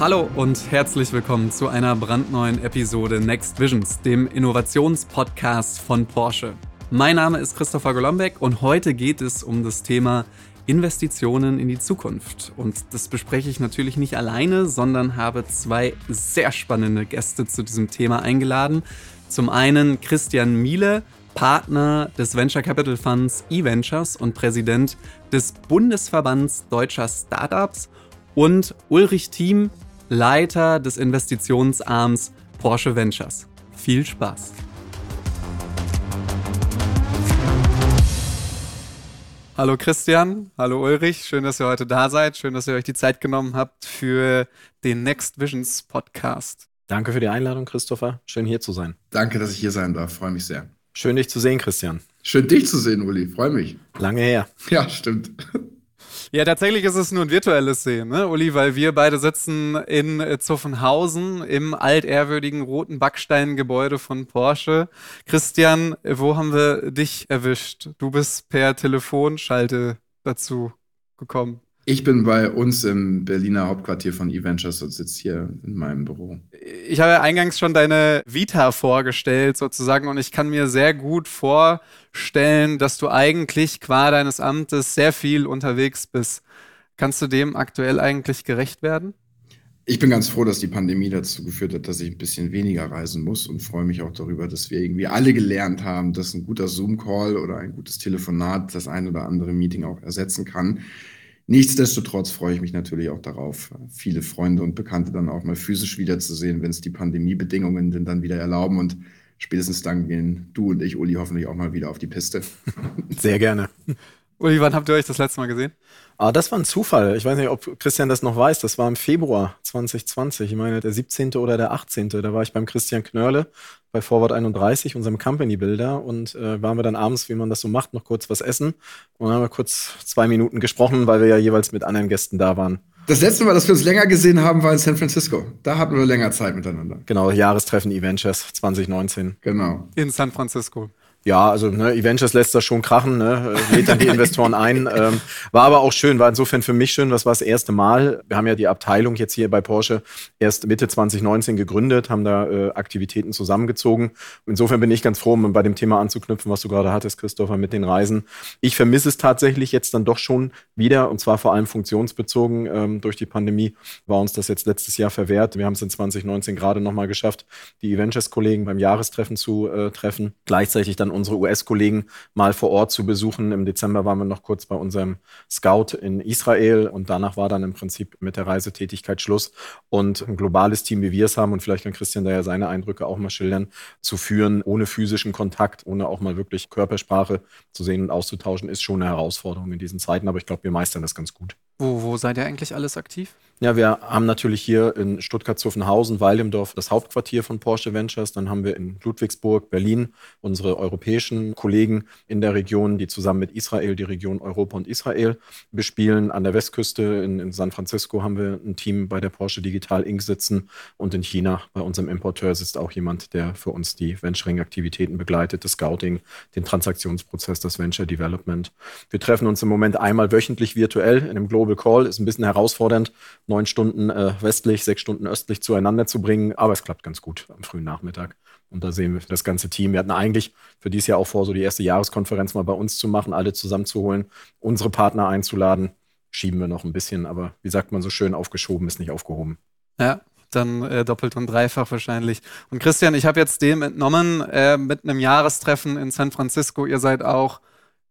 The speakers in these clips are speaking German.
Hallo und herzlich willkommen zu einer brandneuen Episode Next Visions, dem Innovationspodcast von Porsche. Mein Name ist Christopher Golombek und heute geht es um das Thema Investitionen in die Zukunft. Und das bespreche ich natürlich nicht alleine, sondern habe zwei sehr spannende Gäste zu diesem Thema eingeladen. Zum einen Christian Miele, Partner des Venture Capital Funds eVentures und Präsident des Bundesverbands deutscher Startups und Ulrich Thiem, Leiter des Investitionsarms Porsche Ventures. Viel Spaß! Hallo Christian, hallo Ulrich, schön, dass ihr heute da seid, schön, dass ihr euch die Zeit genommen habt für den Next Visions Podcast. Danke für die Einladung, Christopher. Schön hier zu sein. Danke, dass ich hier sein darf. Freue mich sehr. Schön, dich zu sehen, Christian. Schön, dich zu sehen, Uli. Freue mich. Lange her. Ja, stimmt. Ja, tatsächlich ist es nur ein virtuelles Sehen, ne, Uli, weil wir beide sitzen in äh, Zuffenhausen im altehrwürdigen roten Backsteingebäude von Porsche. Christian, wo haben wir dich erwischt? Du bist per Telefonschalte dazu gekommen. Ich bin bei uns im Berliner Hauptquartier von eVentures und sitze hier in meinem Büro. Ich habe ja eingangs schon deine Vita vorgestellt sozusagen und ich kann mir sehr gut vorstellen, dass du eigentlich qua deines Amtes sehr viel unterwegs bist. Kannst du dem aktuell eigentlich gerecht werden? Ich bin ganz froh, dass die Pandemie dazu geführt hat, dass ich ein bisschen weniger reisen muss und freue mich auch darüber, dass wir irgendwie alle gelernt haben, dass ein guter Zoom-Call oder ein gutes Telefonat das ein oder andere Meeting auch ersetzen kann. Nichtsdestotrotz freue ich mich natürlich auch darauf, viele Freunde und Bekannte dann auch mal physisch wiederzusehen, wenn es die Pandemiebedingungen denn dann wieder erlauben. Und spätestens dann gehen du und ich, Uli, hoffentlich auch mal wieder auf die Piste. Sehr gerne. Uli, wann habt ihr euch das letzte Mal gesehen? Ah, das war ein Zufall. Ich weiß nicht, ob Christian das noch weiß. Das war im Februar 2020. Ich meine, der 17. oder der 18. Da war ich beim Christian Knörle bei Forward 31, unserem Company Builder. Und äh, waren wir dann abends, wie man das so macht, noch kurz was essen. Und dann haben wir kurz zwei Minuten gesprochen, weil wir ja jeweils mit anderen Gästen da waren. Das letzte Mal, dass wir uns länger gesehen haben, war in San Francisco. Da hatten wir länger Zeit miteinander. Genau, Jahrestreffen Eventures 2019. Genau. In San Francisco. Ja, also ne, Eventures lässt das schon krachen, ne, lädt dann die Investoren ein. Ähm, war aber auch schön, war insofern für mich schön, das war das erste Mal. Wir haben ja die Abteilung jetzt hier bei Porsche erst Mitte 2019 gegründet, haben da äh, Aktivitäten zusammengezogen. Insofern bin ich ganz froh, um bei dem Thema anzuknüpfen, was du gerade hattest, Christopher, mit den Reisen. Ich vermisse es tatsächlich jetzt dann doch schon wieder, und zwar vor allem funktionsbezogen. Ähm, durch die Pandemie war uns das jetzt letztes Jahr verwehrt. Wir haben es in 2019 gerade nochmal geschafft, die Eventures-Kollegen beim Jahrestreffen zu äh, treffen. Gleichzeitig dann unsere US-Kollegen mal vor Ort zu besuchen. Im Dezember waren wir noch kurz bei unserem Scout in Israel und danach war dann im Prinzip mit der Reisetätigkeit Schluss. Und ein globales Team, wie wir es haben, und vielleicht kann Christian da ja seine Eindrücke auch mal schildern, zu führen, ohne physischen Kontakt, ohne auch mal wirklich Körpersprache zu sehen und auszutauschen, ist schon eine Herausforderung in diesen Zeiten. Aber ich glaube, wir meistern das ganz gut. Wo, wo seid ihr eigentlich alles aktiv? Ja, wir haben natürlich hier in Stuttgart-Zuffenhausen, Weildemdorf das Hauptquartier von Porsche Ventures. Dann haben wir in Ludwigsburg, Berlin unsere europäischen Kollegen in der Region, die zusammen mit Israel die Region Europa und Israel bespielen. An der Westküste in, in San Francisco haben wir ein Team bei der Porsche Digital Inc. sitzen. Und in China bei unserem Importeur sitzt auch jemand, der für uns die Venturing-Aktivitäten begleitet, das Scouting, den Transaktionsprozess, das Venture Development. Wir treffen uns im Moment einmal wöchentlich virtuell in einem Global Call. Ist ein bisschen herausfordernd neun Stunden äh, westlich, sechs Stunden östlich zueinander zu bringen. Aber es klappt ganz gut am frühen Nachmittag. Und da sehen wir das ganze Team. Wir hatten eigentlich für dieses Jahr auch vor, so die erste Jahreskonferenz mal bei uns zu machen, alle zusammenzuholen, unsere Partner einzuladen. Schieben wir noch ein bisschen, aber wie sagt man so schön, aufgeschoben ist nicht aufgehoben. Ja, dann äh, doppelt und dreifach wahrscheinlich. Und Christian, ich habe jetzt dem entnommen, äh, mit einem Jahrestreffen in San Francisco, ihr seid auch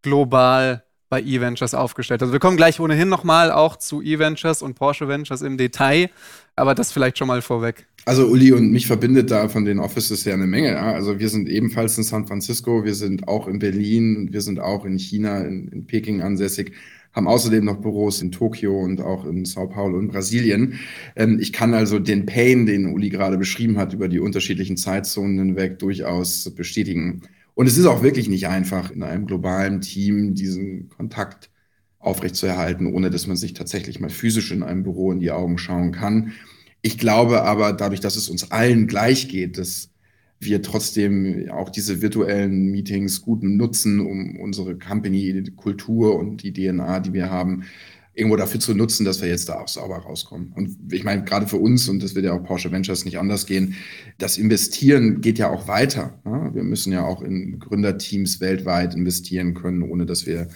global bei E-Ventures aufgestellt. Also wir kommen gleich ohnehin nochmal auch zu E-Ventures und Porsche Ventures im Detail, aber das vielleicht schon mal vorweg. Also Uli und mich verbindet da von den Offices ja eine Menge. Ja? Also wir sind ebenfalls in San Francisco, wir sind auch in Berlin, wir sind auch in China, in, in Peking ansässig haben außerdem noch Büros in Tokio und auch in Sao Paulo und Brasilien. Ähm, ich kann also den Pain, den Uli gerade beschrieben hat, über die unterschiedlichen Zeitzonen hinweg durchaus bestätigen. Und es ist auch wirklich nicht einfach, in einem globalen Team diesen Kontakt aufrechtzuerhalten, ohne dass man sich tatsächlich mal physisch in einem Büro in die Augen schauen kann. Ich glaube aber, dadurch, dass es uns allen gleich geht, dass wir trotzdem auch diese virtuellen Meetings gut nutzen, um unsere Company-Kultur und die DNA, die wir haben, irgendwo dafür zu nutzen, dass wir jetzt da auch sauber rauskommen. Und ich meine, gerade für uns, und das wird ja auch Porsche Ventures nicht anders gehen, das Investieren geht ja auch weiter. Ja? Wir müssen ja auch in Gründerteams weltweit investieren können, ohne dass wir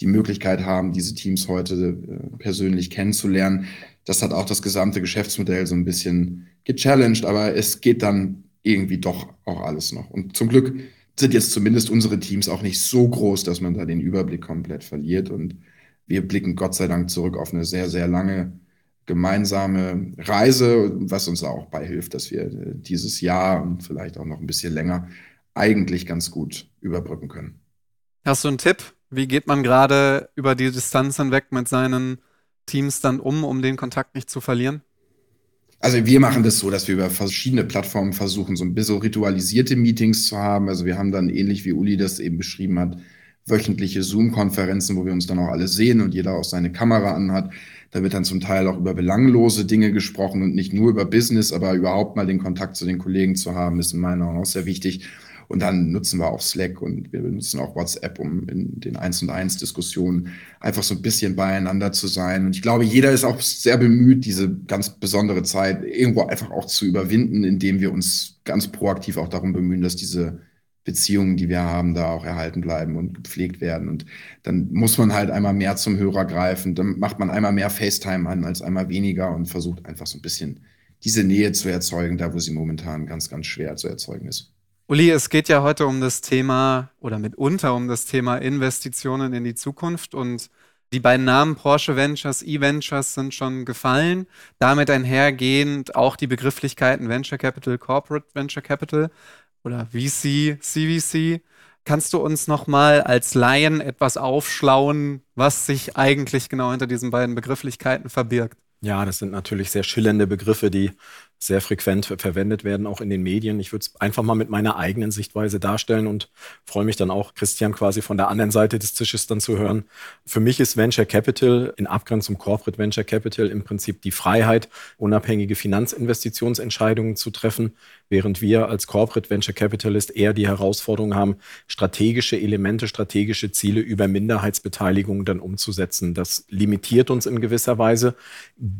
die Möglichkeit haben, diese Teams heute äh, persönlich kennenzulernen. Das hat auch das gesamte Geschäftsmodell so ein bisschen gechallenged, aber es geht dann irgendwie doch auch alles noch. Und zum Glück sind jetzt zumindest unsere Teams auch nicht so groß, dass man da den Überblick komplett verliert. Und wir blicken Gott sei Dank zurück auf eine sehr, sehr lange gemeinsame Reise, was uns auch beihilft, dass wir äh, dieses Jahr und vielleicht auch noch ein bisschen länger eigentlich ganz gut überbrücken können. Hast du einen Tipp? Wie geht man gerade über die Distanz hinweg mit seinen Teams dann um, um den Kontakt nicht zu verlieren? Also wir machen das so, dass wir über verschiedene Plattformen versuchen, so ein bisschen ritualisierte Meetings zu haben. Also wir haben dann ähnlich wie Uli das eben beschrieben hat, wöchentliche Zoom-Konferenzen, wo wir uns dann auch alle sehen und jeder auch seine Kamera anhat. Da wird dann zum Teil auch über belanglose Dinge gesprochen und nicht nur über Business, aber überhaupt mal den Kontakt zu den Kollegen zu haben, ist in meiner Meinung auch sehr wichtig. Und dann nutzen wir auch Slack und wir benutzen auch WhatsApp, um in den Eins und Eins Diskussionen einfach so ein bisschen beieinander zu sein. Und ich glaube, jeder ist auch sehr bemüht, diese ganz besondere Zeit irgendwo einfach auch zu überwinden, indem wir uns ganz proaktiv auch darum bemühen, dass diese Beziehungen, die wir haben, da auch erhalten bleiben und gepflegt werden. Und dann muss man halt einmal mehr zum Hörer greifen. Dann macht man einmal mehr FaceTime an als einmal weniger und versucht einfach so ein bisschen diese Nähe zu erzeugen, da wo sie momentan ganz, ganz schwer zu erzeugen ist. Uli, es geht ja heute um das Thema oder mitunter um das Thema Investitionen in die Zukunft und die beiden Namen Porsche Ventures, E-Ventures sind schon gefallen. Damit einhergehend auch die Begrifflichkeiten Venture Capital, Corporate Venture Capital oder VC, CVC. Kannst du uns nochmal als Laien etwas aufschlauen, was sich eigentlich genau hinter diesen beiden Begrifflichkeiten verbirgt? Ja, das sind natürlich sehr schillernde Begriffe, die sehr frequent verwendet werden, auch in den Medien. Ich würde es einfach mal mit meiner eigenen Sichtweise darstellen und freue mich dann auch, Christian quasi von der anderen Seite des Tisches dann zu hören. Für mich ist Venture Capital in Abgrenzung Corporate Venture Capital im Prinzip die Freiheit, unabhängige Finanzinvestitionsentscheidungen zu treffen, während wir als Corporate Venture Capitalist eher die Herausforderung haben, strategische Elemente, strategische Ziele über Minderheitsbeteiligung dann umzusetzen. Das limitiert uns in gewisser Weise,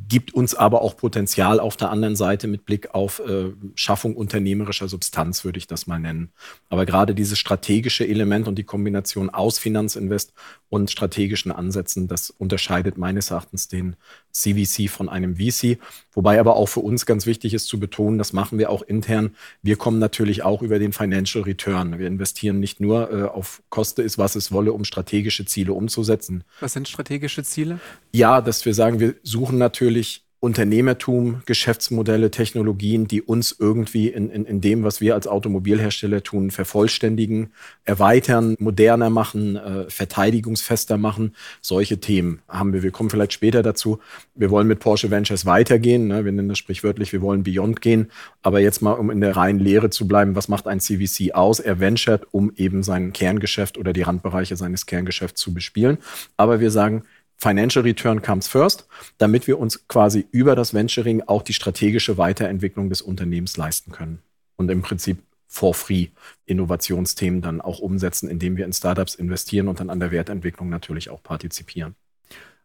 gibt uns aber auch Potenzial auf der anderen Seite mit Blick auf äh, Schaffung unternehmerischer Substanz, würde ich das mal nennen. Aber gerade dieses strategische Element und die Kombination aus Finanzinvest und strategischen Ansätzen, das unterscheidet meines Erachtens den CVC von einem VC. Wobei aber auch für uns ganz wichtig ist zu betonen, das machen wir auch intern. Wir kommen natürlich auch über den Financial Return. Wir investieren nicht nur äh, auf Koste ist, was es wolle, um strategische Ziele umzusetzen. Was sind strategische Ziele? Ja, dass wir sagen, wir suchen natürlich Unternehmertum, Geschäftsmodelle, Technologien, die uns irgendwie in, in, in dem, was wir als Automobilhersteller tun, vervollständigen, erweitern, moderner machen, äh, verteidigungsfester machen. Solche Themen haben wir. Wir kommen vielleicht später dazu. Wir wollen mit Porsche Ventures weitergehen. Ne? Wir nennen das sprichwörtlich, wir wollen Beyond gehen. Aber jetzt mal, um in der reinen Lehre zu bleiben, was macht ein CVC aus? Er venturet, um eben sein Kerngeschäft oder die Randbereiche seines Kerngeschäfts zu bespielen. Aber wir sagen, Financial Return comes first, damit wir uns quasi über das Venturing auch die strategische Weiterentwicklung des Unternehmens leisten können. Und im Prinzip for free Innovationsthemen dann auch umsetzen, indem wir in Startups investieren und dann an der Wertentwicklung natürlich auch partizipieren.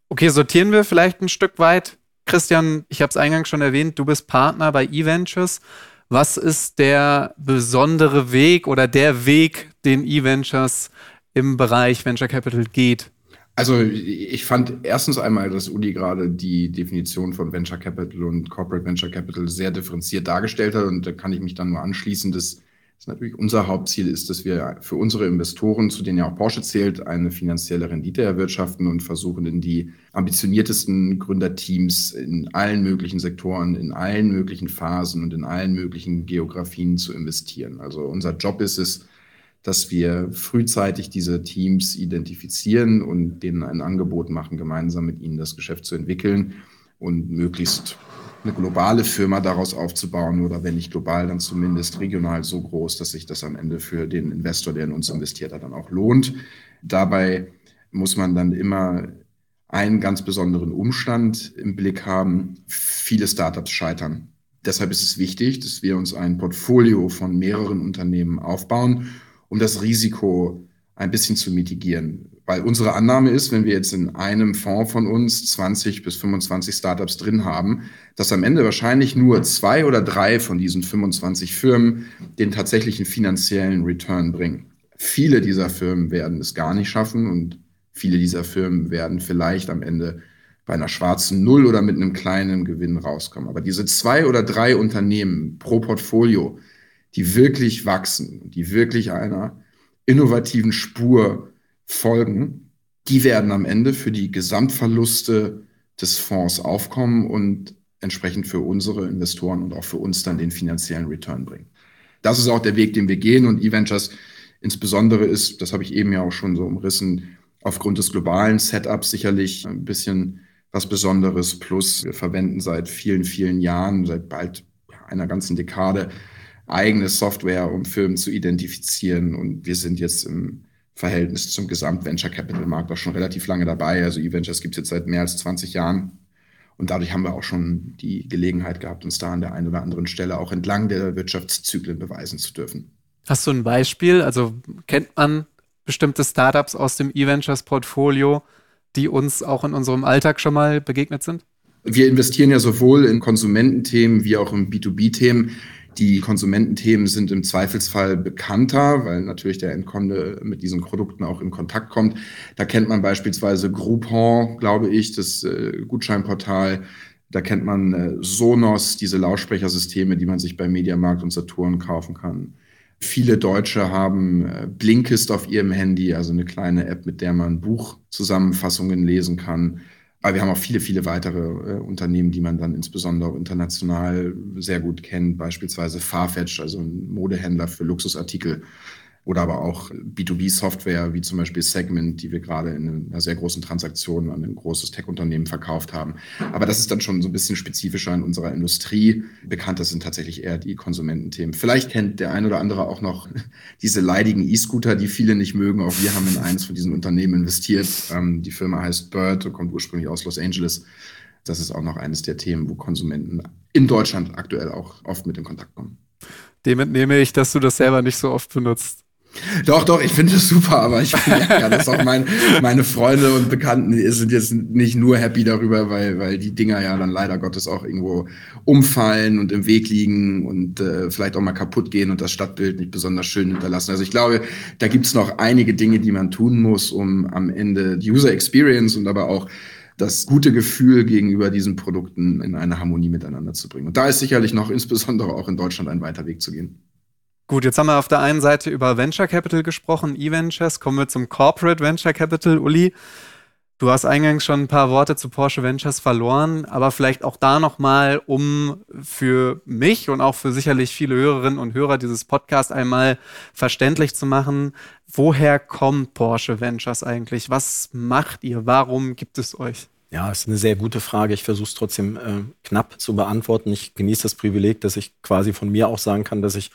Okay, sortieren wir vielleicht ein Stück weit. Christian, ich habe es eingangs schon erwähnt, du bist Partner bei eVentures. Was ist der besondere Weg oder der Weg, den eVentures im Bereich Venture Capital geht? Also ich fand erstens einmal, dass Uli gerade die Definition von Venture Capital und Corporate Venture Capital sehr differenziert dargestellt hat. Und da kann ich mich dann nur anschließen, dass das natürlich unser Hauptziel ist, dass wir für unsere Investoren, zu denen ja auch Porsche zählt, eine finanzielle Rendite erwirtschaften und versuchen in die ambitioniertesten Gründerteams in allen möglichen Sektoren, in allen möglichen Phasen und in allen möglichen Geografien zu investieren. Also unser Job ist es, dass wir frühzeitig diese Teams identifizieren und denen ein Angebot machen, gemeinsam mit ihnen das Geschäft zu entwickeln und möglichst eine globale Firma daraus aufzubauen oder wenn nicht global, dann zumindest regional so groß, dass sich das am Ende für den Investor, der in uns investiert hat, dann auch lohnt. Dabei muss man dann immer einen ganz besonderen Umstand im Blick haben. Viele Startups scheitern. Deshalb ist es wichtig, dass wir uns ein Portfolio von mehreren Unternehmen aufbauen um das Risiko ein bisschen zu mitigieren. Weil unsere Annahme ist, wenn wir jetzt in einem Fonds von uns 20 bis 25 Startups drin haben, dass am Ende wahrscheinlich nur zwei oder drei von diesen 25 Firmen den tatsächlichen finanziellen Return bringen. Viele dieser Firmen werden es gar nicht schaffen und viele dieser Firmen werden vielleicht am Ende bei einer schwarzen Null oder mit einem kleinen Gewinn rauskommen. Aber diese zwei oder drei Unternehmen pro Portfolio, die wirklich wachsen, die wirklich einer innovativen Spur folgen, die werden am Ende für die Gesamtverluste des Fonds aufkommen und entsprechend für unsere Investoren und auch für uns dann den finanziellen Return bringen. Das ist auch der Weg, den wir gehen und E-Ventures insbesondere ist, das habe ich eben ja auch schon so umrissen, aufgrund des globalen Setups sicherlich ein bisschen was Besonderes. Plus wir verwenden seit vielen, vielen Jahren, seit bald einer ganzen Dekade eigene Software, um Firmen zu identifizieren. Und wir sind jetzt im Verhältnis zum Gesamt-Venture Capital Markt auch schon relativ lange dabei. Also E-Ventures gibt es jetzt seit mehr als 20 Jahren. Und dadurch haben wir auch schon die Gelegenheit gehabt, uns da an der einen oder anderen Stelle auch entlang der Wirtschaftszyklen beweisen zu dürfen. Hast du ein Beispiel? Also kennt man bestimmte Startups aus dem E-Ventures-Portfolio, die uns auch in unserem Alltag schon mal begegnet sind? Wir investieren ja sowohl in Konsumententhemen wie auch in B2B-Themen. Die Konsumententhemen sind im Zweifelsfall bekannter, weil natürlich der Endkunde mit diesen Produkten auch in Kontakt kommt. Da kennt man beispielsweise Groupon, glaube ich, das äh, Gutscheinportal. Da kennt man äh, Sonos, diese Lautsprechersysteme, die man sich bei Mediamarkt und Saturn kaufen kann. Viele Deutsche haben äh, Blinkist auf ihrem Handy, also eine kleine App, mit der man Buchzusammenfassungen lesen kann. Aber wir haben auch viele, viele weitere äh, Unternehmen, die man dann insbesondere international sehr gut kennt, beispielsweise Farfetch, also ein Modehändler für Luxusartikel oder aber auch B2B-Software wie zum Beispiel Segment, die wir gerade in einer sehr großen Transaktion an ein großes Tech-Unternehmen verkauft haben. Aber das ist dann schon so ein bisschen spezifischer in unserer Industrie. Bekannter sind tatsächlich eher die Konsumententhemen. Vielleicht kennt der ein oder andere auch noch diese leidigen E-Scooter, die viele nicht mögen. Auch wir haben in eines von diesen Unternehmen investiert. Ähm, die Firma heißt Bird und kommt ursprünglich aus Los Angeles. Das ist auch noch eines der Themen, wo Konsumenten in Deutschland aktuell auch oft mit in Kontakt kommen. Dem entnehme ich, dass du das selber nicht so oft benutzt. Doch, doch, ich finde es super, aber ich merke ja, dass auch mein, meine Freunde und Bekannten sind jetzt nicht nur happy darüber, weil, weil die Dinger ja dann leider Gottes auch irgendwo umfallen und im Weg liegen und äh, vielleicht auch mal kaputt gehen und das Stadtbild nicht besonders schön hinterlassen. Also ich glaube, da gibt's noch einige Dinge, die man tun muss, um am Ende die User Experience und aber auch das gute Gefühl gegenüber diesen Produkten in eine Harmonie miteinander zu bringen. Und da ist sicherlich noch insbesondere auch in Deutschland ein weiter Weg zu gehen. Gut, jetzt haben wir auf der einen Seite über Venture Capital gesprochen, E-Ventures. Kommen wir zum Corporate Venture Capital. Uli, du hast eingangs schon ein paar Worte zu Porsche Ventures verloren, aber vielleicht auch da nochmal, um für mich und auch für sicherlich viele Hörerinnen und Hörer dieses Podcasts einmal verständlich zu machen, woher kommt Porsche Ventures eigentlich? Was macht ihr? Warum gibt es euch? Ja, ist eine sehr gute Frage. Ich versuche es trotzdem äh, knapp zu beantworten. Ich genieße das Privileg, dass ich quasi von mir auch sagen kann, dass ich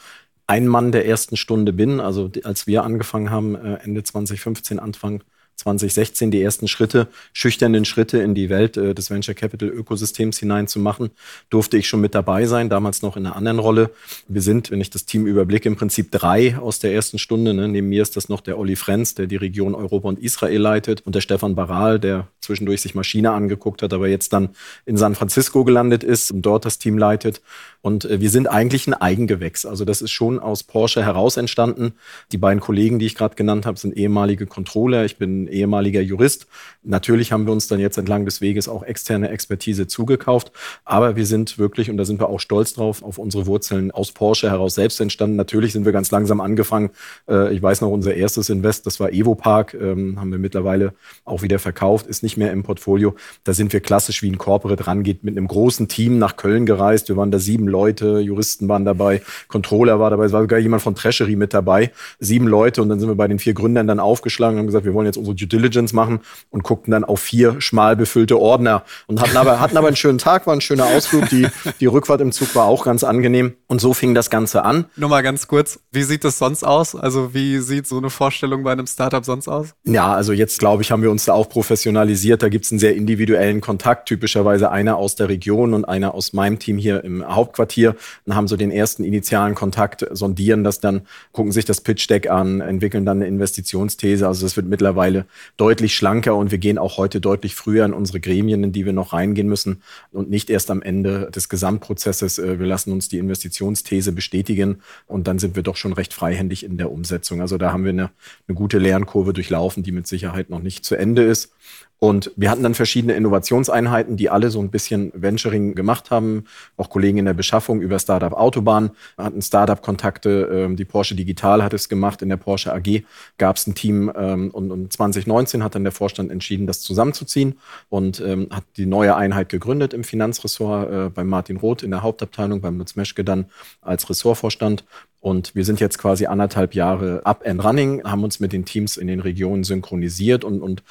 ein Mann der ersten Stunde bin. Also als wir angefangen haben, äh, Ende 2015, Anfang 2016 die ersten Schritte, schüchternen Schritte in die Welt äh, des Venture Capital Ökosystems hineinzumachen, durfte ich schon mit dabei sein, damals noch in einer anderen Rolle. Wir sind, wenn ich das Team überblicke, im Prinzip drei aus der ersten Stunde. Ne? Neben mir ist das noch der Olli Frenz, der die Region Europa und Israel leitet und der Stefan Baral, der zwischendurch sich Maschine angeguckt hat, aber jetzt dann in San Francisco gelandet ist und dort das Team leitet. Und äh, wir sind eigentlich ein Eigengewächs. Also das ist schon aus Porsche heraus entstanden. Die beiden Kollegen, die ich gerade genannt habe, sind ehemalige Controller. Ich bin ehemaliger Jurist. Natürlich haben wir uns dann jetzt entlang des Weges auch externe Expertise zugekauft. Aber wir sind wirklich, und da sind wir auch stolz drauf, auf unsere Wurzeln aus Porsche heraus selbst entstanden. Natürlich sind wir ganz langsam angefangen. Äh, ich weiß noch, unser erstes Invest, das war Evo Park, ähm, haben wir mittlerweile auch wieder verkauft, ist nicht mehr im Portfolio. Da sind wir klassisch wie ein Corporate rangeht, mit einem großen Team nach Köln gereist. Wir waren da sieben Leute, Juristen waren dabei, Controller war dabei, es war sogar jemand von Treasury mit dabei. Sieben Leute und dann sind wir bei den vier Gründern dann aufgeschlagen und haben gesagt, wir wollen jetzt unsere Due Diligence machen und guckten dann auf vier schmal befüllte Ordner und hatten aber, hatten aber einen schönen Tag, war ein schöner Ausflug. Die, die Rückfahrt im Zug war auch ganz angenehm. Und so fing das Ganze an. Nur mal ganz kurz, wie sieht das sonst aus? Also wie sieht so eine Vorstellung bei einem Startup sonst aus? Ja, also jetzt glaube ich, haben wir uns da auch professionalisiert. Da gibt es einen sehr individuellen Kontakt, typischerweise einer aus der Region und einer aus meinem Team hier im Hauptquartier. Dann haben so den ersten initialen Kontakt, sondieren das dann, gucken sich das Pitch Deck an, entwickeln dann eine Investitionsthese. Also das wird mittlerweile deutlich schlanker und wir gehen auch heute deutlich früher in unsere Gremien, in die wir noch reingehen müssen und nicht erst am Ende des Gesamtprozesses. Äh, wir lassen uns die Investitionsthese bestätigen und dann sind wir doch schon recht freihändig in der Umsetzung. Also da haben wir eine, eine gute Lernkurve durchlaufen, die mit Sicherheit noch nicht zu Ende ist. Und wir hatten dann verschiedene Innovationseinheiten, die alle so ein bisschen Venturing gemacht haben. Auch Kollegen in der Beschaffung über Startup Autobahn hatten Startup-Kontakte. Ähm, die Porsche Digital hat es gemacht. In der Porsche AG gab es ein Team. Ähm, und 2019 hat dann der Vorstand entschieden, das zusammenzuziehen und ähm, hat die neue Einheit gegründet im Finanzressort äh, bei Martin Roth in der Hauptabteilung, beim Lutz Meschke dann als Ressortvorstand. Und wir sind jetzt quasi anderthalb Jahre up and running, haben uns mit den Teams in den Regionen synchronisiert und, und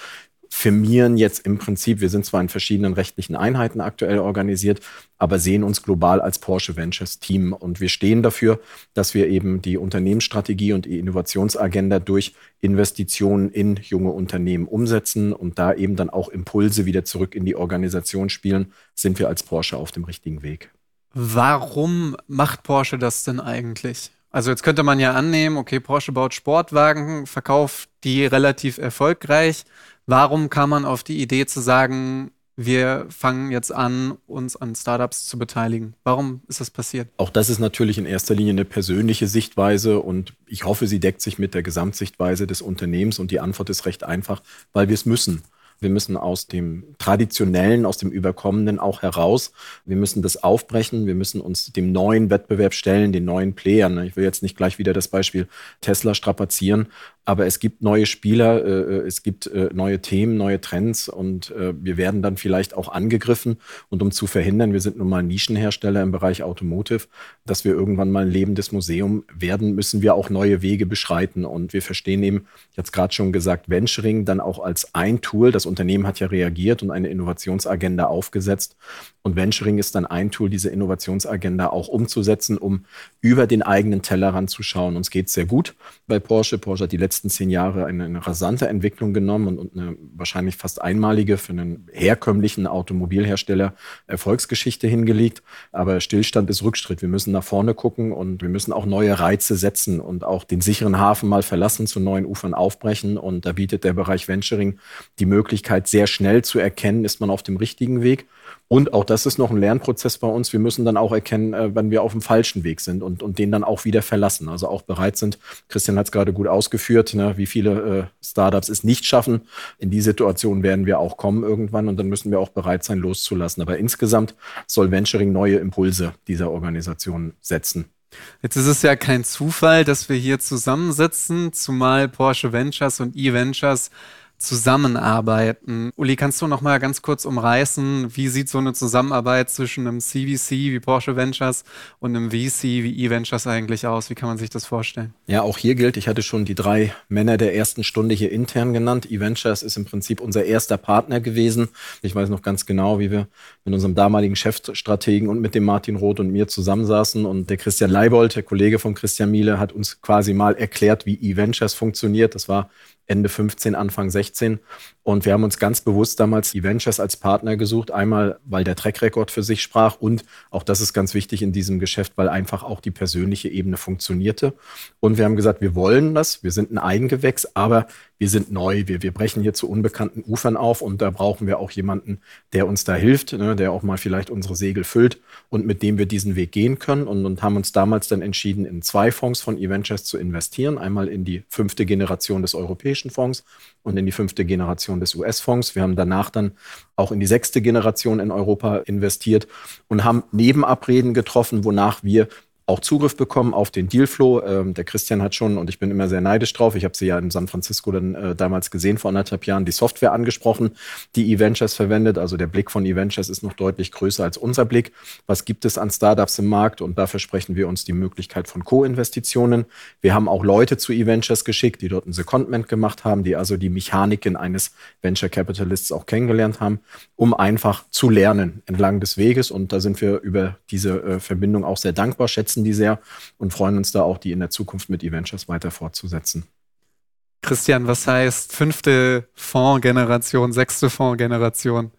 firmieren jetzt im Prinzip, wir sind zwar in verschiedenen rechtlichen Einheiten aktuell organisiert, aber sehen uns global als Porsche Ventures Team. Und wir stehen dafür, dass wir eben die Unternehmensstrategie und die Innovationsagenda durch Investitionen in junge Unternehmen umsetzen und da eben dann auch Impulse wieder zurück in die Organisation spielen, sind wir als Porsche auf dem richtigen Weg. Warum macht Porsche das denn eigentlich? Also jetzt könnte man ja annehmen, okay, Porsche baut Sportwagen, verkauft die relativ erfolgreich. Warum kam man auf die Idee zu sagen, wir fangen jetzt an, uns an Startups zu beteiligen. Warum ist das passiert? Auch das ist natürlich in erster Linie eine persönliche Sichtweise und ich hoffe, sie deckt sich mit der Gesamtsichtweise des Unternehmens und die Antwort ist recht einfach, weil wir es müssen. Wir müssen aus dem Traditionellen, aus dem Überkommenen auch heraus. Wir müssen das aufbrechen. Wir müssen uns dem neuen Wettbewerb stellen, den neuen Playern. Ich will jetzt nicht gleich wieder das Beispiel Tesla strapazieren, aber es gibt neue Spieler, äh, äh, es gibt äh, neue Themen, neue Trends und äh, wir werden dann vielleicht auch angegriffen. Und um zu verhindern, wir sind nun mal Nischenhersteller im Bereich Automotive, dass wir irgendwann mal ein lebendes Museum werden, müssen wir auch neue Wege beschreiten. Und wir verstehen eben, ich hatte es gerade schon gesagt, Venturing dann auch als ein Tool. Das Unternehmen hat ja reagiert und eine Innovationsagenda aufgesetzt. Und Venturing ist dann ein Tool, diese Innovationsagenda auch umzusetzen, um über den eigenen Tellerrand zu schauen. Uns geht es sehr gut bei Porsche. Porsche hat die letzten letzten zehn Jahre eine, eine rasante Entwicklung genommen und, und, eine wahrscheinlich fast einmalige für einen herkömmlichen Automobilhersteller Erfolgsgeschichte hingelegt. Aber Stillstand ist Rückschritt. Wir müssen nach vorne gucken und wir müssen auch neue Reize setzen und auch den sicheren Hafen mal verlassen, zu neuen Ufern aufbrechen. Und da bietet der Bereich Venturing die Möglichkeit, sehr schnell zu erkennen, ist man auf dem richtigen Weg und auch das ist noch ein Lernprozess bei uns. Wir müssen dann auch erkennen, äh, wenn wir auf dem falschen Weg sind und, und den dann auch wieder verlassen. Also auch bereit sind. Christian hat es gerade gut ausgeführt, ne, wie viele äh, Startups es nicht schaffen. In die Situation werden wir auch kommen irgendwann und dann müssen wir auch bereit sein, loszulassen. Aber insgesamt soll Venturing neue Impulse dieser Organisation setzen. Jetzt ist es ja kein Zufall, dass wir hier zusammensitzen, zumal Porsche Ventures und E-Ventures zusammenarbeiten. Uli, kannst du noch mal ganz kurz umreißen, wie sieht so eine Zusammenarbeit zwischen einem CVC wie Porsche Ventures und einem VC wie E-Ventures eigentlich aus? Wie kann man sich das vorstellen? Ja, auch hier gilt, ich hatte schon die drei Männer der ersten Stunde hier intern genannt. E-Ventures ist im Prinzip unser erster Partner gewesen. Ich weiß noch ganz genau, wie wir mit unserem damaligen Chefstrategen und mit dem Martin Roth und mir zusammensaßen und der Christian Leibold, der Kollege von Christian Miele, hat uns quasi mal erklärt, wie E-Ventures funktioniert. Das war Ende 15, Anfang 16. Und wir haben uns ganz bewusst damals die Ventures als Partner gesucht. Einmal, weil der Track-Record für sich sprach und auch das ist ganz wichtig in diesem Geschäft, weil einfach auch die persönliche Ebene funktionierte. Und wir haben gesagt, wir wollen das. Wir sind ein Eigengewächs, aber wir sind neu. Wir, wir brechen hier zu unbekannten Ufern auf und da brauchen wir auch jemanden, der uns da hilft, ne, der auch mal vielleicht unsere Segel füllt und mit dem wir diesen Weg gehen können. Und, und haben uns damals dann entschieden, in zwei Fonds von eVentures zu investieren. Einmal in die fünfte Generation des europäischen Fonds und in die fünfte Generation des US-Fonds. Wir haben danach dann auch in die sechste Generation in Europa investiert und haben Nebenabreden getroffen, wonach wir auch Zugriff bekommen auf den Dealflow. Ähm, der Christian hat schon, und ich bin immer sehr neidisch drauf, ich habe sie ja in San Francisco dann äh, damals gesehen, vor anderthalb Jahren, die Software angesprochen, die eVentures verwendet. Also der Blick von eVentures ist noch deutlich größer als unser Blick. Was gibt es an Startups im Markt? Und dafür sprechen wir uns die Möglichkeit von Co-Investitionen. Wir haben auch Leute zu eVentures geschickt, die dort ein Secondment gemacht haben, die also die Mechaniken eines Venture Capitalists auch kennengelernt haben, um einfach zu lernen entlang des Weges. Und da sind wir über diese äh, Verbindung auch sehr dankbar, schätzen schätzen die sehr und freuen uns da auch, die in der Zukunft mit Eventures weiter fortzusetzen. Christian, was heißt fünfte Fondsgeneration, sechste Fondsgeneration?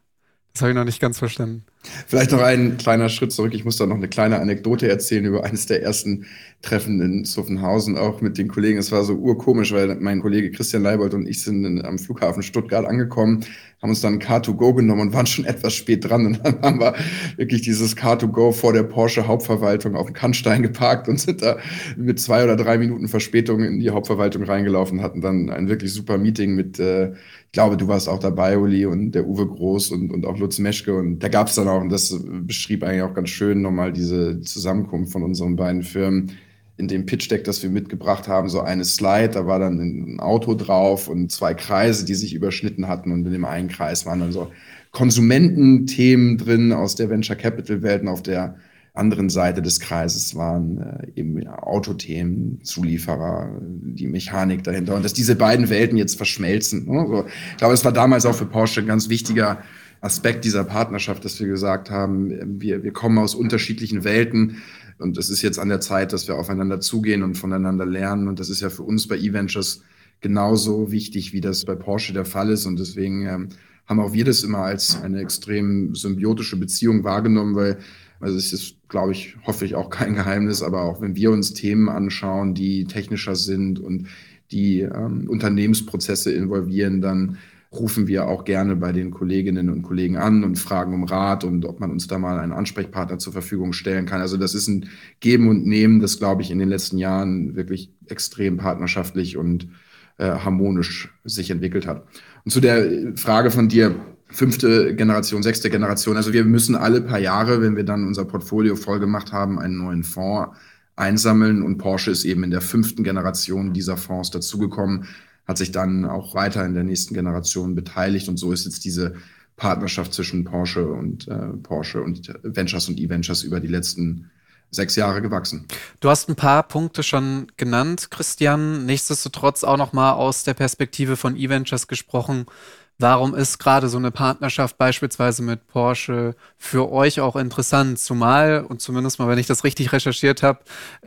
Das habe ich noch nicht ganz verstanden. Vielleicht noch ein kleiner Schritt zurück. Ich muss da noch eine kleine Anekdote erzählen über eines der ersten Treffen in Zuffenhausen, auch mit den Kollegen. Es war so urkomisch, weil mein Kollege Christian Leibold und ich sind am Flughafen Stuttgart angekommen, haben uns dann Car2Go genommen und waren schon etwas spät dran. Und dann haben wir wirklich dieses Car2Go vor der Porsche Hauptverwaltung auf dem Kannstein geparkt und sind da mit zwei oder drei Minuten Verspätung in die Hauptverwaltung reingelaufen, hatten dann ein wirklich super Meeting mit, äh, ich glaube, du warst auch dabei, Uli, und der Uwe Groß und, und auch Lutz Meschke. Und da gab es dann auch, und das beschrieb eigentlich auch ganz schön nochmal diese Zusammenkunft von unseren beiden Firmen, in dem Pitch-Deck, das wir mitgebracht haben, so eine Slide, da war dann ein Auto drauf und zwei Kreise, die sich überschnitten hatten und in dem einen Kreis waren dann so Konsumententhemen drin aus der Venture Capital Welt und auf der anderen Seite des Kreises waren äh, eben ja, Autothemen, Zulieferer, die Mechanik dahinter und dass diese beiden Welten jetzt verschmelzen. Ne? So, ich glaube, es war damals auch für Porsche ein ganz wichtiger Aspekt dieser Partnerschaft, dass wir gesagt haben, wir, wir kommen aus unterschiedlichen Welten, und es ist jetzt an der Zeit, dass wir aufeinander zugehen und voneinander lernen. Und das ist ja für uns bei E-Ventures genauso wichtig, wie das bei Porsche der Fall ist. Und deswegen ähm, haben auch wir das immer als eine extrem symbiotische Beziehung wahrgenommen, weil also es ist, glaube ich, hoffe ich auch kein Geheimnis, aber auch wenn wir uns Themen anschauen, die technischer sind und die ähm, Unternehmensprozesse involvieren, dann rufen wir auch gerne bei den Kolleginnen und Kollegen an und fragen um Rat und ob man uns da mal einen Ansprechpartner zur Verfügung stellen kann. Also das ist ein Geben und Nehmen, das, glaube ich, in den letzten Jahren wirklich extrem partnerschaftlich und äh, harmonisch sich entwickelt hat. Und zu der Frage von dir, fünfte Generation, sechste Generation. Also wir müssen alle paar Jahre, wenn wir dann unser Portfolio voll gemacht haben, einen neuen Fonds einsammeln. Und Porsche ist eben in der fünften Generation dieser Fonds dazugekommen hat sich dann auch weiter in der nächsten Generation beteiligt und so ist jetzt diese Partnerschaft zwischen Porsche und äh, Porsche und Ventures und E-Ventures über die letzten sechs Jahre gewachsen. Du hast ein paar Punkte schon genannt, Christian. Nichtsdestotrotz auch noch mal aus der Perspektive von E-Ventures gesprochen. Warum ist gerade so eine Partnerschaft beispielsweise mit Porsche für euch auch interessant? Zumal, und zumindest mal, wenn ich das richtig recherchiert habe,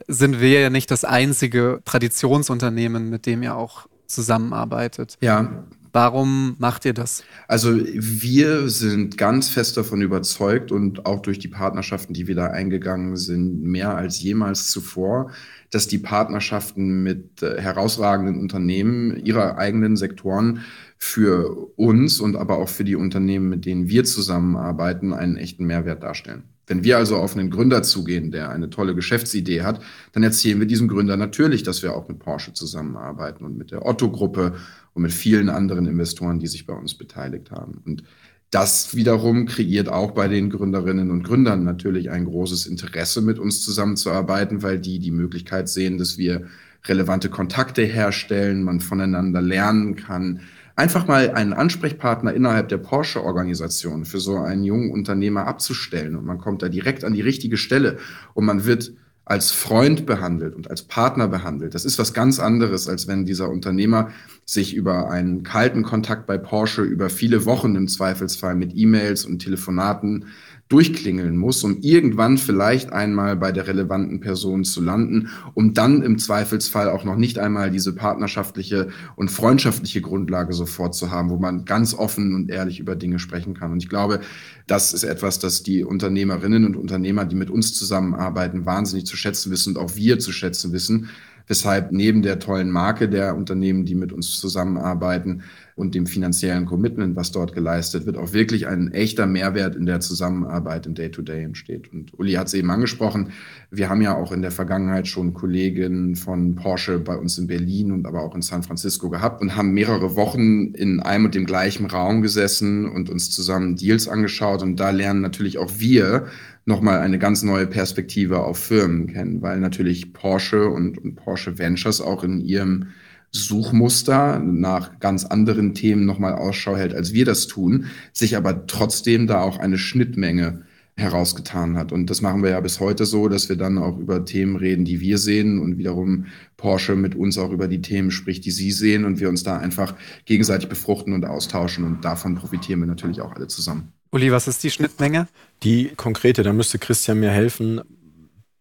sind wir ja nicht das einzige Traditionsunternehmen, mit dem ihr auch zusammenarbeitet. Ja. Warum macht ihr das? Also wir sind ganz fest davon überzeugt und auch durch die Partnerschaften, die wir da eingegangen sind, mehr als jemals zuvor, dass die Partnerschaften mit äh, herausragenden Unternehmen ihrer eigenen Sektoren für uns und aber auch für die Unternehmen, mit denen wir zusammenarbeiten, einen echten Mehrwert darstellen. Wenn wir also auf einen Gründer zugehen, der eine tolle Geschäftsidee hat, dann erzählen wir diesem Gründer natürlich, dass wir auch mit Porsche zusammenarbeiten und mit der Otto-Gruppe und mit vielen anderen Investoren, die sich bei uns beteiligt haben. Und das wiederum kreiert auch bei den Gründerinnen und Gründern natürlich ein großes Interesse, mit uns zusammenzuarbeiten, weil die die Möglichkeit sehen, dass wir relevante Kontakte herstellen, man voneinander lernen kann, einfach mal einen Ansprechpartner innerhalb der Porsche-Organisation für so einen jungen Unternehmer abzustellen und man kommt da direkt an die richtige Stelle und man wird als Freund behandelt und als Partner behandelt. Das ist was ganz anderes, als wenn dieser Unternehmer sich über einen kalten Kontakt bei Porsche über viele Wochen im Zweifelsfall mit E-Mails und Telefonaten durchklingeln muss, um irgendwann vielleicht einmal bei der relevanten Person zu landen, um dann im Zweifelsfall auch noch nicht einmal diese partnerschaftliche und freundschaftliche Grundlage sofort zu haben, wo man ganz offen und ehrlich über Dinge sprechen kann. Und ich glaube, das ist etwas, das die Unternehmerinnen und Unternehmer, die mit uns zusammenarbeiten, wahnsinnig zu schätzen wissen und auch wir zu schätzen wissen, weshalb neben der tollen Marke der Unternehmen, die mit uns zusammenarbeiten, und dem finanziellen Commitment, was dort geleistet wird, auch wirklich ein echter Mehrwert in der Zusammenarbeit im Day-to-Day -Day entsteht. Und Uli hat es eben angesprochen, wir haben ja auch in der Vergangenheit schon Kollegen von Porsche bei uns in Berlin und aber auch in San Francisco gehabt und haben mehrere Wochen in einem und dem gleichen Raum gesessen und uns zusammen Deals angeschaut. Und da lernen natürlich auch wir nochmal eine ganz neue Perspektive auf Firmen kennen, weil natürlich Porsche und, und Porsche Ventures auch in ihrem Suchmuster nach ganz anderen Themen nochmal Ausschau hält, als wir das tun, sich aber trotzdem da auch eine Schnittmenge herausgetan hat. Und das machen wir ja bis heute so, dass wir dann auch über Themen reden, die wir sehen und wiederum Porsche mit uns auch über die Themen spricht, die sie sehen und wir uns da einfach gegenseitig befruchten und austauschen und davon profitieren wir natürlich auch alle zusammen. Uli, was ist die Schnittmenge? Die konkrete, da müsste Christian mir helfen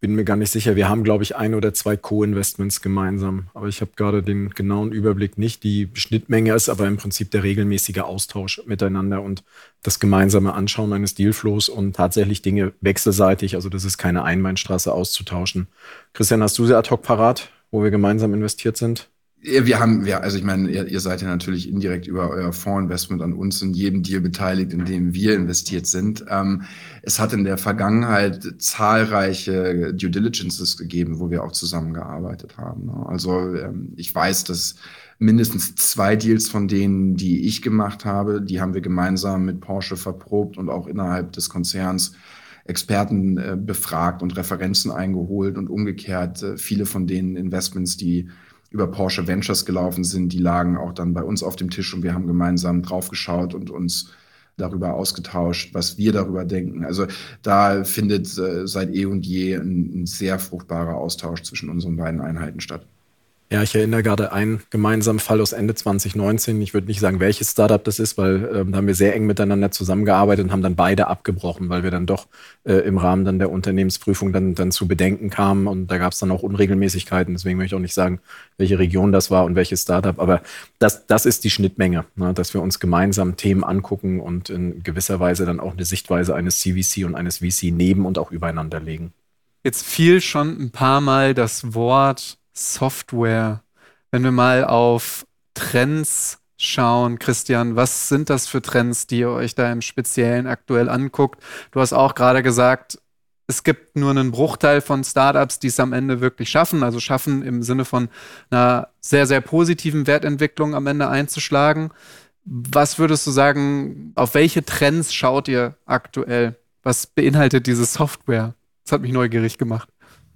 bin mir gar nicht sicher. Wir haben, glaube ich, ein oder zwei Co-Investments gemeinsam. Aber ich habe gerade den genauen Überblick nicht. Die Schnittmenge ist aber im Prinzip der regelmäßige Austausch miteinander und das gemeinsame Anschauen eines Dealflows und tatsächlich Dinge wechselseitig. Also das ist keine Einbahnstraße auszutauschen. Christian, hast du sie ad hoc parat, wo wir gemeinsam investiert sind? Wir haben, ja, also ich meine, ihr, ihr, seid ja natürlich indirekt über euer Fondsinvestment an uns in jedem Deal beteiligt, in dem wir investiert sind. Ähm, es hat in der Vergangenheit zahlreiche Due Diligences gegeben, wo wir auch zusammengearbeitet haben. Ne? Also ähm, ich weiß, dass mindestens zwei Deals von denen, die ich gemacht habe, die haben wir gemeinsam mit Porsche verprobt und auch innerhalb des Konzerns Experten äh, befragt und Referenzen eingeholt und umgekehrt äh, viele von den Investments, die über Porsche Ventures gelaufen sind, die lagen auch dann bei uns auf dem Tisch und wir haben gemeinsam draufgeschaut und uns darüber ausgetauscht, was wir darüber denken. Also da findet äh, seit eh und je ein, ein sehr fruchtbarer Austausch zwischen unseren beiden Einheiten statt. Ja, ich erinnere gerade einen gemeinsamen Fall aus Ende 2019. Ich würde nicht sagen, welches Startup das ist, weil ähm, da haben wir sehr eng miteinander zusammengearbeitet und haben dann beide abgebrochen, weil wir dann doch äh, im Rahmen dann der Unternehmensprüfung dann, dann zu Bedenken kamen und da gab es dann auch Unregelmäßigkeiten. Deswegen möchte ich auch nicht sagen, welche Region das war und welches Startup. Aber das, das ist die Schnittmenge, ne, dass wir uns gemeinsam Themen angucken und in gewisser Weise dann auch eine Sichtweise eines CVC und eines VC neben und auch übereinander legen. Jetzt fiel schon ein paar Mal das Wort Software. Wenn wir mal auf Trends schauen, Christian, was sind das für Trends, die ihr euch da im Speziellen aktuell anguckt? Du hast auch gerade gesagt, es gibt nur einen Bruchteil von Startups, die es am Ende wirklich schaffen, also schaffen im Sinne von einer sehr, sehr positiven Wertentwicklung am Ende einzuschlagen. Was würdest du sagen, auf welche Trends schaut ihr aktuell? Was beinhaltet diese Software? Das hat mich neugierig gemacht.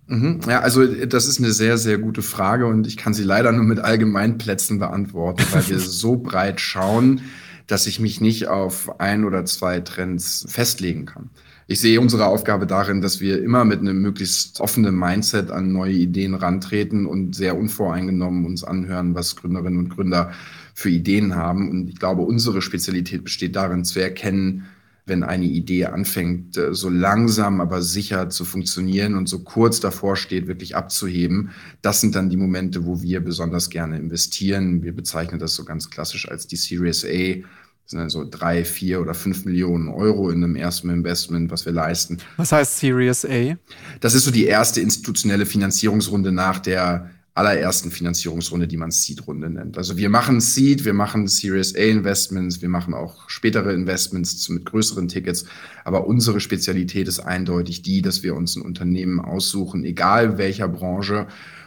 Mhm. Ja, also das ist eine sehr, sehr gute Frage und ich kann sie leider nur mit Allgemeinplätzen beantworten, weil wir so breit schauen, dass ich mich nicht auf ein oder zwei Trends festlegen kann. Ich sehe unsere Aufgabe darin, dass wir immer mit einem möglichst offenen Mindset an neue Ideen rantreten und sehr unvoreingenommen uns anhören, was Gründerinnen und Gründer für Ideen haben. Und ich glaube, unsere Spezialität besteht darin, zu erkennen, wenn eine Idee anfängt, äh, so langsam, aber sicher zu funktionieren und so kurz davor steht, wirklich abzuheben. Das sind dann die Momente, wo wir besonders gerne investieren. Wir bezeichnen das so ganz klassisch als die Series A. Das sind also drei, vier oder fünf Millionen Euro in einem ersten Investment, was wir leisten. Was heißt Series A? Das ist so die erste institutionelle Finanzierungsrunde nach der allerersten Finanzierungsrunde, die man Seed-Runde nennt. Also wir machen Seed, wir machen Series A Investments, wir machen auch spätere Investments mit größeren Tickets. Aber unsere Spezialität ist eindeutig die, dass wir uns ein Unternehmen aussuchen, egal welcher Branche,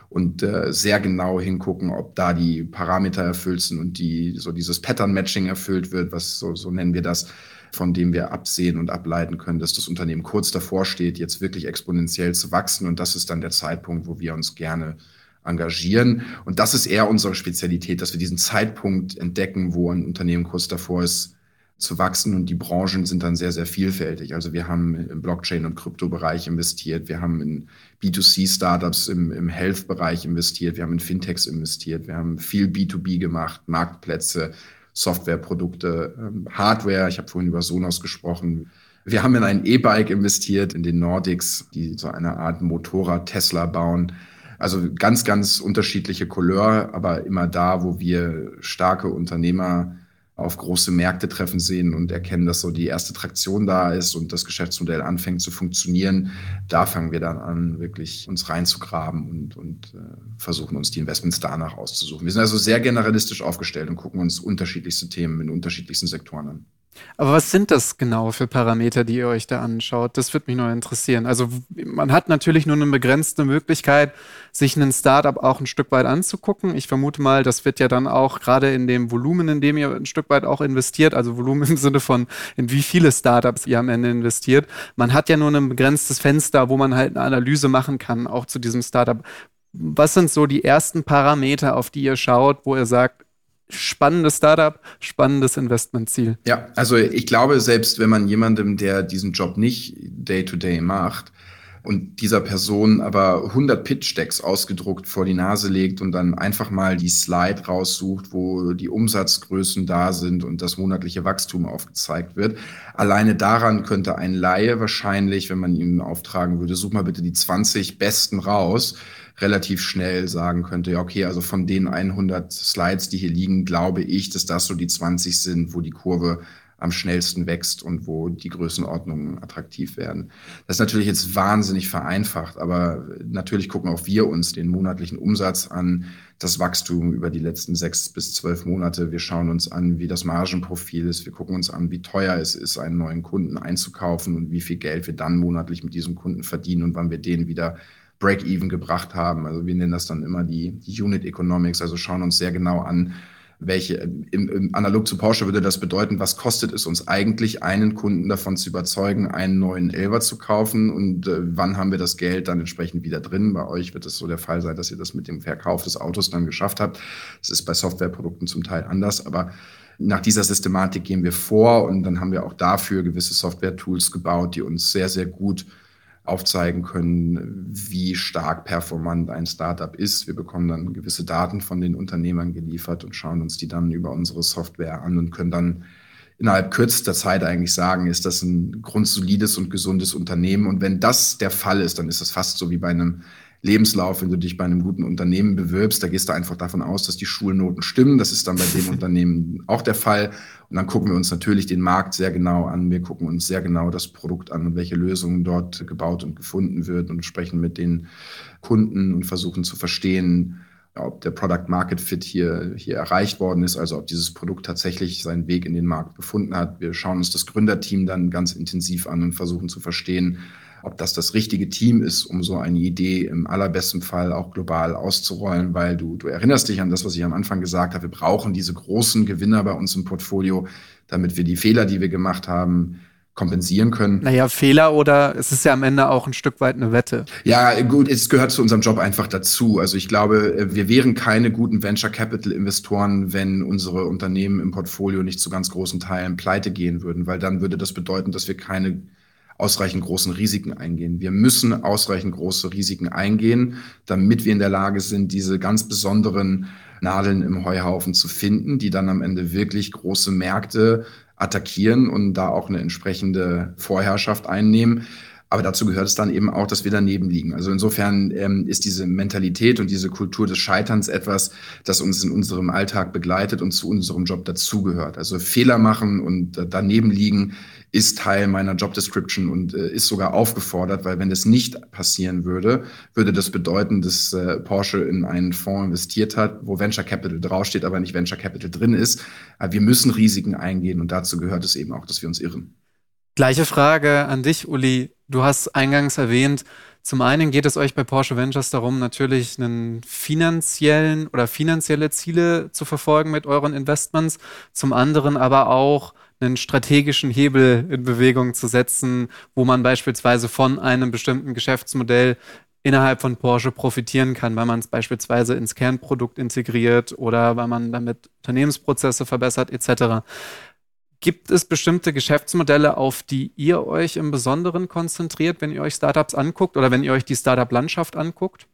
und äh, sehr genau hingucken, ob da die Parameter erfüllt sind und die so dieses Pattern Matching erfüllt wird, was so, so nennen wir das, von dem wir absehen und ableiten können, dass das Unternehmen kurz davor steht, jetzt wirklich exponentiell zu wachsen. Und das ist dann der Zeitpunkt, wo wir uns gerne engagieren. Und das ist eher unsere Spezialität, dass wir diesen Zeitpunkt entdecken, wo ein Unternehmen kurz davor ist, zu wachsen und die Branchen sind dann sehr, sehr vielfältig. Also wir haben im Blockchain- und Kryptobereich investiert, wir haben in B2C-Startups im, im Health-Bereich investiert, wir haben in Fintechs investiert, wir haben viel B2B gemacht, Marktplätze, Softwareprodukte, ähm, Hardware, ich habe vorhin über Sonos gesprochen. Wir haben in ein E-Bike investiert, in den Nordics, die so eine Art Motorrad Tesla bauen. Also ganz, ganz unterschiedliche Couleur, aber immer da, wo wir starke Unternehmer auf große Märkte treffen sehen und erkennen, dass so die erste Traktion da ist und das Geschäftsmodell anfängt zu funktionieren, da fangen wir dann an, wirklich uns reinzugraben und, und äh, versuchen uns die Investments danach auszusuchen. Wir sind also sehr generalistisch aufgestellt und gucken uns unterschiedlichste Themen in unterschiedlichsten Sektoren an. Aber was sind das genau für Parameter, die ihr euch da anschaut? Das würde mich noch interessieren. Also man hat natürlich nur eine begrenzte Möglichkeit, sich einen Startup auch ein Stück weit anzugucken. Ich vermute mal, das wird ja dann auch gerade in dem Volumen, in dem ihr ein Stück weit auch investiert, also Volumen im Sinne von, in wie viele Startups ihr am Ende investiert. Man hat ja nur ein begrenztes Fenster, wo man halt eine Analyse machen kann, auch zu diesem Startup. Was sind so die ersten Parameter, auf die ihr schaut, wo ihr sagt, spannendes Startup, spannendes Investmentziel. Ja, also ich glaube, selbst wenn man jemandem, der diesen Job nicht day-to-day -day macht, und dieser Person aber 100 Pitch-Decks ausgedruckt vor die Nase legt und dann einfach mal die Slide raussucht, wo die Umsatzgrößen da sind und das monatliche Wachstum aufgezeigt wird. Alleine daran könnte ein Laie wahrscheinlich, wenn man ihm auftragen würde, such mal bitte die 20 besten raus, relativ schnell sagen könnte, ja, okay, also von den 100 Slides, die hier liegen, glaube ich, dass das so die 20 sind, wo die Kurve am schnellsten wächst und wo die Größenordnungen attraktiv werden. Das ist natürlich jetzt wahnsinnig vereinfacht, aber natürlich gucken auch wir uns den monatlichen Umsatz an, das Wachstum über die letzten sechs bis zwölf Monate. Wir schauen uns an, wie das Margenprofil ist. Wir gucken uns an, wie teuer es ist, einen neuen Kunden einzukaufen und wie viel Geld wir dann monatlich mit diesem Kunden verdienen und wann wir den wieder Break-Even gebracht haben. Also wir nennen das dann immer die, die Unit Economics, also schauen uns sehr genau an, welche, im, im, analog zu Porsche würde das bedeuten, was kostet es uns eigentlich, einen Kunden davon zu überzeugen, einen neuen Elver zu kaufen und äh, wann haben wir das Geld dann entsprechend wieder drin? Bei euch wird es so der Fall sein, dass ihr das mit dem Verkauf des Autos dann geschafft habt. Das ist bei Softwareprodukten zum Teil anders, aber nach dieser Systematik gehen wir vor und dann haben wir auch dafür gewisse Software-Tools gebaut, die uns sehr, sehr gut aufzeigen können, wie stark performant ein Startup ist. Wir bekommen dann gewisse Daten von den Unternehmern geliefert und schauen uns die dann über unsere Software an und können dann innerhalb kürzester Zeit eigentlich sagen, ist das ein grundsolides und gesundes Unternehmen. Und wenn das der Fall ist, dann ist das fast so wie bei einem Lebenslauf, wenn du dich bei einem guten Unternehmen bewirbst, da gehst du einfach davon aus, dass die Schulnoten stimmen. Das ist dann bei dem Unternehmen auch der Fall. Und dann gucken wir uns natürlich den Markt sehr genau an. Wir gucken uns sehr genau das Produkt an und welche Lösungen dort gebaut und gefunden wird und sprechen mit den Kunden und versuchen zu verstehen, ob der Product Market Fit hier, hier erreicht worden ist, also ob dieses Produkt tatsächlich seinen Weg in den Markt gefunden hat. Wir schauen uns das Gründerteam dann ganz intensiv an und versuchen zu verstehen, ob das das richtige Team ist, um so eine Idee im allerbesten Fall auch global auszurollen, weil du, du erinnerst dich an das, was ich am Anfang gesagt habe. Wir brauchen diese großen Gewinner bei uns im Portfolio, damit wir die Fehler, die wir gemacht haben, kompensieren können. Naja, Fehler oder es ist ja am Ende auch ein Stück weit eine Wette. Ja, gut, es gehört zu unserem Job einfach dazu. Also ich glaube, wir wären keine guten Venture Capital Investoren, wenn unsere Unternehmen im Portfolio nicht zu ganz großen Teilen pleite gehen würden, weil dann würde das bedeuten, dass wir keine ausreichend großen Risiken eingehen. Wir müssen ausreichend große Risiken eingehen, damit wir in der Lage sind, diese ganz besonderen Nadeln im Heuhaufen zu finden, die dann am Ende wirklich große Märkte attackieren und da auch eine entsprechende Vorherrschaft einnehmen. Aber dazu gehört es dann eben auch, dass wir daneben liegen. Also insofern ähm, ist diese Mentalität und diese Kultur des Scheiterns etwas, das uns in unserem Alltag begleitet und zu unserem Job dazugehört. Also Fehler machen und äh, daneben liegen ist Teil meiner Job Description und äh, ist sogar aufgefordert, weil wenn das nicht passieren würde, würde das bedeuten, dass äh, Porsche in einen Fonds investiert hat, wo Venture Capital draufsteht, aber nicht Venture Capital drin ist. Aber wir müssen Risiken eingehen und dazu gehört es eben auch, dass wir uns irren. Gleiche Frage an dich, Uli. Du hast eingangs erwähnt, zum einen geht es euch bei Porsche Ventures darum, natürlich einen finanziellen oder finanzielle Ziele zu verfolgen mit euren Investments. Zum anderen aber auch einen strategischen Hebel in Bewegung zu setzen, wo man beispielsweise von einem bestimmten Geschäftsmodell innerhalb von Porsche profitieren kann, weil man es beispielsweise ins Kernprodukt integriert oder weil man damit Unternehmensprozesse verbessert etc. Gibt es bestimmte Geschäftsmodelle, auf die ihr euch im Besonderen konzentriert, wenn ihr euch Startups anguckt oder wenn ihr euch die Startup-Landschaft anguckt?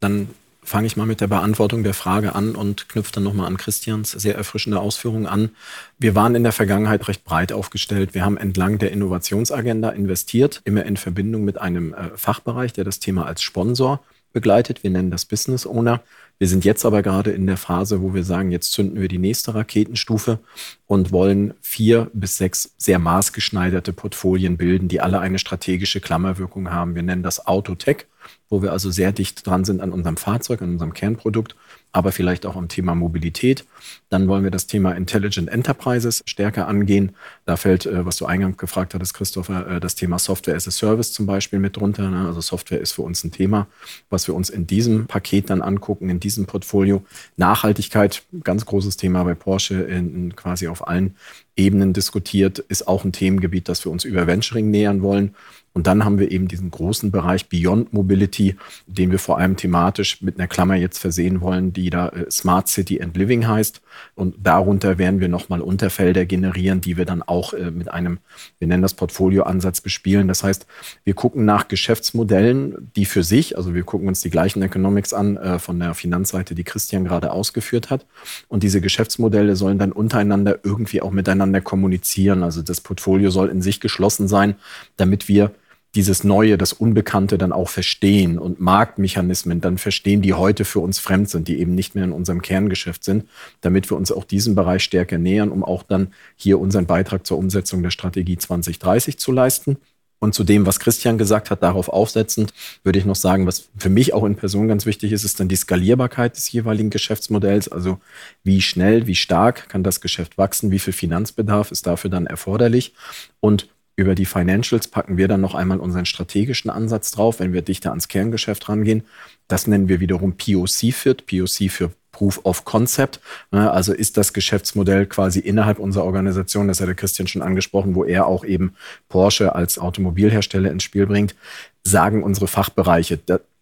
Dann fange ich mal mit der Beantwortung der Frage an und knüpfe dann nochmal an Christians sehr erfrischende Ausführungen an. Wir waren in der Vergangenheit recht breit aufgestellt. Wir haben entlang der Innovationsagenda investiert, immer in Verbindung mit einem äh, Fachbereich, der das Thema als Sponsor begleitet. Wir nennen das Business Owner. Wir sind jetzt aber gerade in der Phase, wo wir sagen, jetzt zünden wir die nächste Raketenstufe und wollen vier bis sechs sehr maßgeschneiderte Portfolien bilden, die alle eine strategische Klammerwirkung haben. Wir nennen das Autotech wo wir also sehr dicht dran sind an unserem Fahrzeug, an unserem Kernprodukt, aber vielleicht auch am Thema Mobilität. Dann wollen wir das Thema Intelligent Enterprises stärker angehen. Da fällt, äh, was du eingangs gefragt hattest, Christopher, äh, das Thema Software as a Service zum Beispiel mit drunter. Ne? Also Software ist für uns ein Thema, was wir uns in diesem Paket dann angucken, in diesem Portfolio. Nachhaltigkeit, ganz großes Thema bei Porsche, in, in quasi auf allen Ebenen diskutiert, ist auch ein Themengebiet, das wir uns über Venturing nähern wollen. Und dann haben wir eben diesen großen Bereich Beyond Mobility, den wir vor allem thematisch mit einer Klammer jetzt versehen wollen, die da äh, Smart City and Living heißt. Und darunter werden wir nochmal Unterfelder generieren, die wir dann auch äh, mit einem, wir nennen das Portfolioansatz bespielen. Das heißt, wir gucken nach Geschäftsmodellen, die für sich, also wir gucken uns die gleichen Economics an äh, von der Finanzseite, die Christian gerade ausgeführt hat. Und diese Geschäftsmodelle sollen dann untereinander irgendwie auch miteinander kommunizieren. Also das Portfolio soll in sich geschlossen sein, damit wir dieses Neue, das Unbekannte dann auch verstehen und Marktmechanismen dann verstehen, die heute für uns fremd sind, die eben nicht mehr in unserem Kerngeschäft sind, damit wir uns auch diesem Bereich stärker nähern, um auch dann hier unseren Beitrag zur Umsetzung der Strategie 2030 zu leisten. Und zu dem, was Christian gesagt hat, darauf aufsetzend, würde ich noch sagen, was für mich auch in Person ganz wichtig ist, ist dann die Skalierbarkeit des jeweiligen Geschäftsmodells. Also wie schnell, wie stark kann das Geschäft wachsen, wie viel Finanzbedarf ist dafür dann erforderlich und über die Financials packen wir dann noch einmal unseren strategischen Ansatz drauf, wenn wir dichter ans Kerngeschäft rangehen. Das nennen wir wiederum POC Fit, POC für Proof of Concept. Ne, also ist das Geschäftsmodell quasi innerhalb unserer Organisation, das hat der Christian schon angesprochen, wo er auch eben Porsche als Automobilhersteller ins Spiel bringt, sagen unsere Fachbereiche,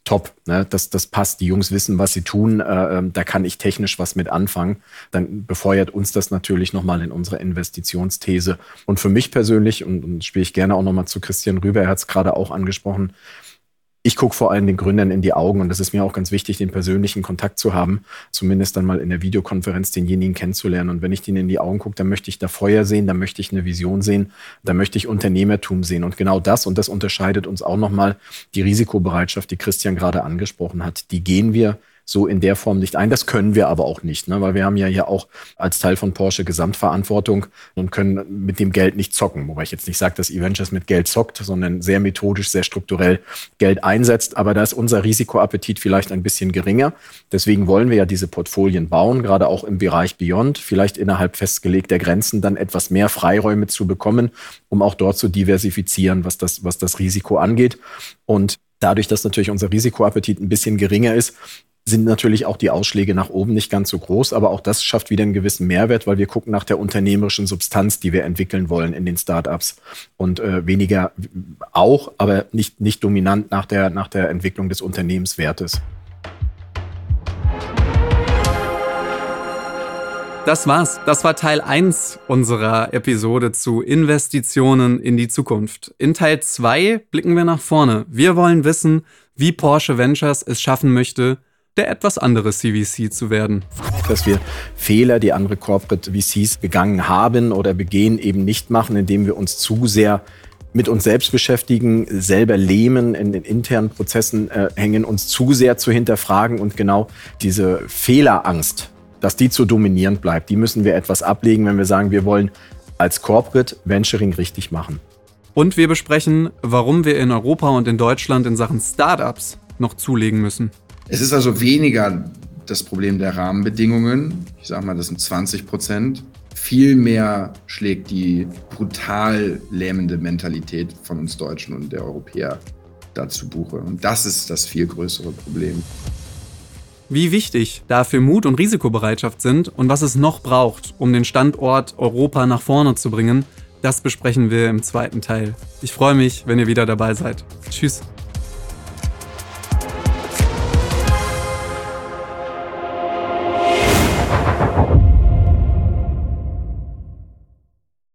top, ne? das, das passt, die Jungs wissen, was sie tun, äh, ähm, da kann ich technisch was mit anfangen, dann befeuert uns das natürlich nochmal in unserer Investitionsthese. Und für mich persönlich, und, und spiele ich gerne auch nochmal zu Christian rüber, er hat es gerade auch angesprochen, ich gucke vor allem den Gründern in die Augen und das ist mir auch ganz wichtig, den persönlichen Kontakt zu haben, zumindest dann mal in der Videokonferenz denjenigen kennenzulernen. Und wenn ich denen in die Augen gucke, dann möchte ich da Feuer sehen, dann möchte ich eine Vision sehen, dann möchte ich Unternehmertum sehen. Und genau das, und das unterscheidet uns auch nochmal die Risikobereitschaft, die Christian gerade angesprochen hat, die gehen wir so in der Form nicht ein. Das können wir aber auch nicht, ne? weil wir haben ja hier auch als Teil von Porsche Gesamtverantwortung und können mit dem Geld nicht zocken. Wobei ich jetzt nicht sage, dass Eventures mit Geld zockt, sondern sehr methodisch, sehr strukturell Geld einsetzt. Aber da ist unser Risikoappetit vielleicht ein bisschen geringer. Deswegen wollen wir ja diese Portfolien bauen, gerade auch im Bereich Beyond, vielleicht innerhalb festgelegter Grenzen dann etwas mehr Freiräume zu bekommen, um auch dort zu diversifizieren, was das, was das Risiko angeht. Und Dadurch, dass natürlich unser Risikoappetit ein bisschen geringer ist, sind natürlich auch die Ausschläge nach oben nicht ganz so groß, aber auch das schafft wieder einen gewissen Mehrwert, weil wir gucken nach der unternehmerischen Substanz, die wir entwickeln wollen in den Startups und äh, weniger auch, aber nicht, nicht dominant nach der, nach der Entwicklung des Unternehmenswertes. Das war's. Das war Teil 1 unserer Episode zu Investitionen in die Zukunft. In Teil 2 blicken wir nach vorne. Wir wollen wissen, wie Porsche Ventures es schaffen möchte, der etwas andere CVC zu werden. Dass wir Fehler, die andere Corporate VCs begangen haben oder begehen, eben nicht machen, indem wir uns zu sehr mit uns selbst beschäftigen, selber lähmen, in den internen Prozessen äh, hängen, uns zu sehr zu hinterfragen und genau diese Fehlerangst, dass die zu dominierend bleibt, die müssen wir etwas ablegen, wenn wir sagen, wir wollen als Corporate Venturing richtig machen. Und wir besprechen, warum wir in Europa und in Deutschland in Sachen Startups noch zulegen müssen. Es ist also weniger das Problem der Rahmenbedingungen. Ich sage mal, das sind 20 Prozent. Vielmehr schlägt die brutal lähmende Mentalität von uns Deutschen und der Europäer dazu Buche. Und das ist das viel größere Problem. Wie wichtig dafür Mut und Risikobereitschaft sind und was es noch braucht, um den Standort Europa nach vorne zu bringen, das besprechen wir im zweiten Teil. Ich freue mich, wenn ihr wieder dabei seid. Tschüss.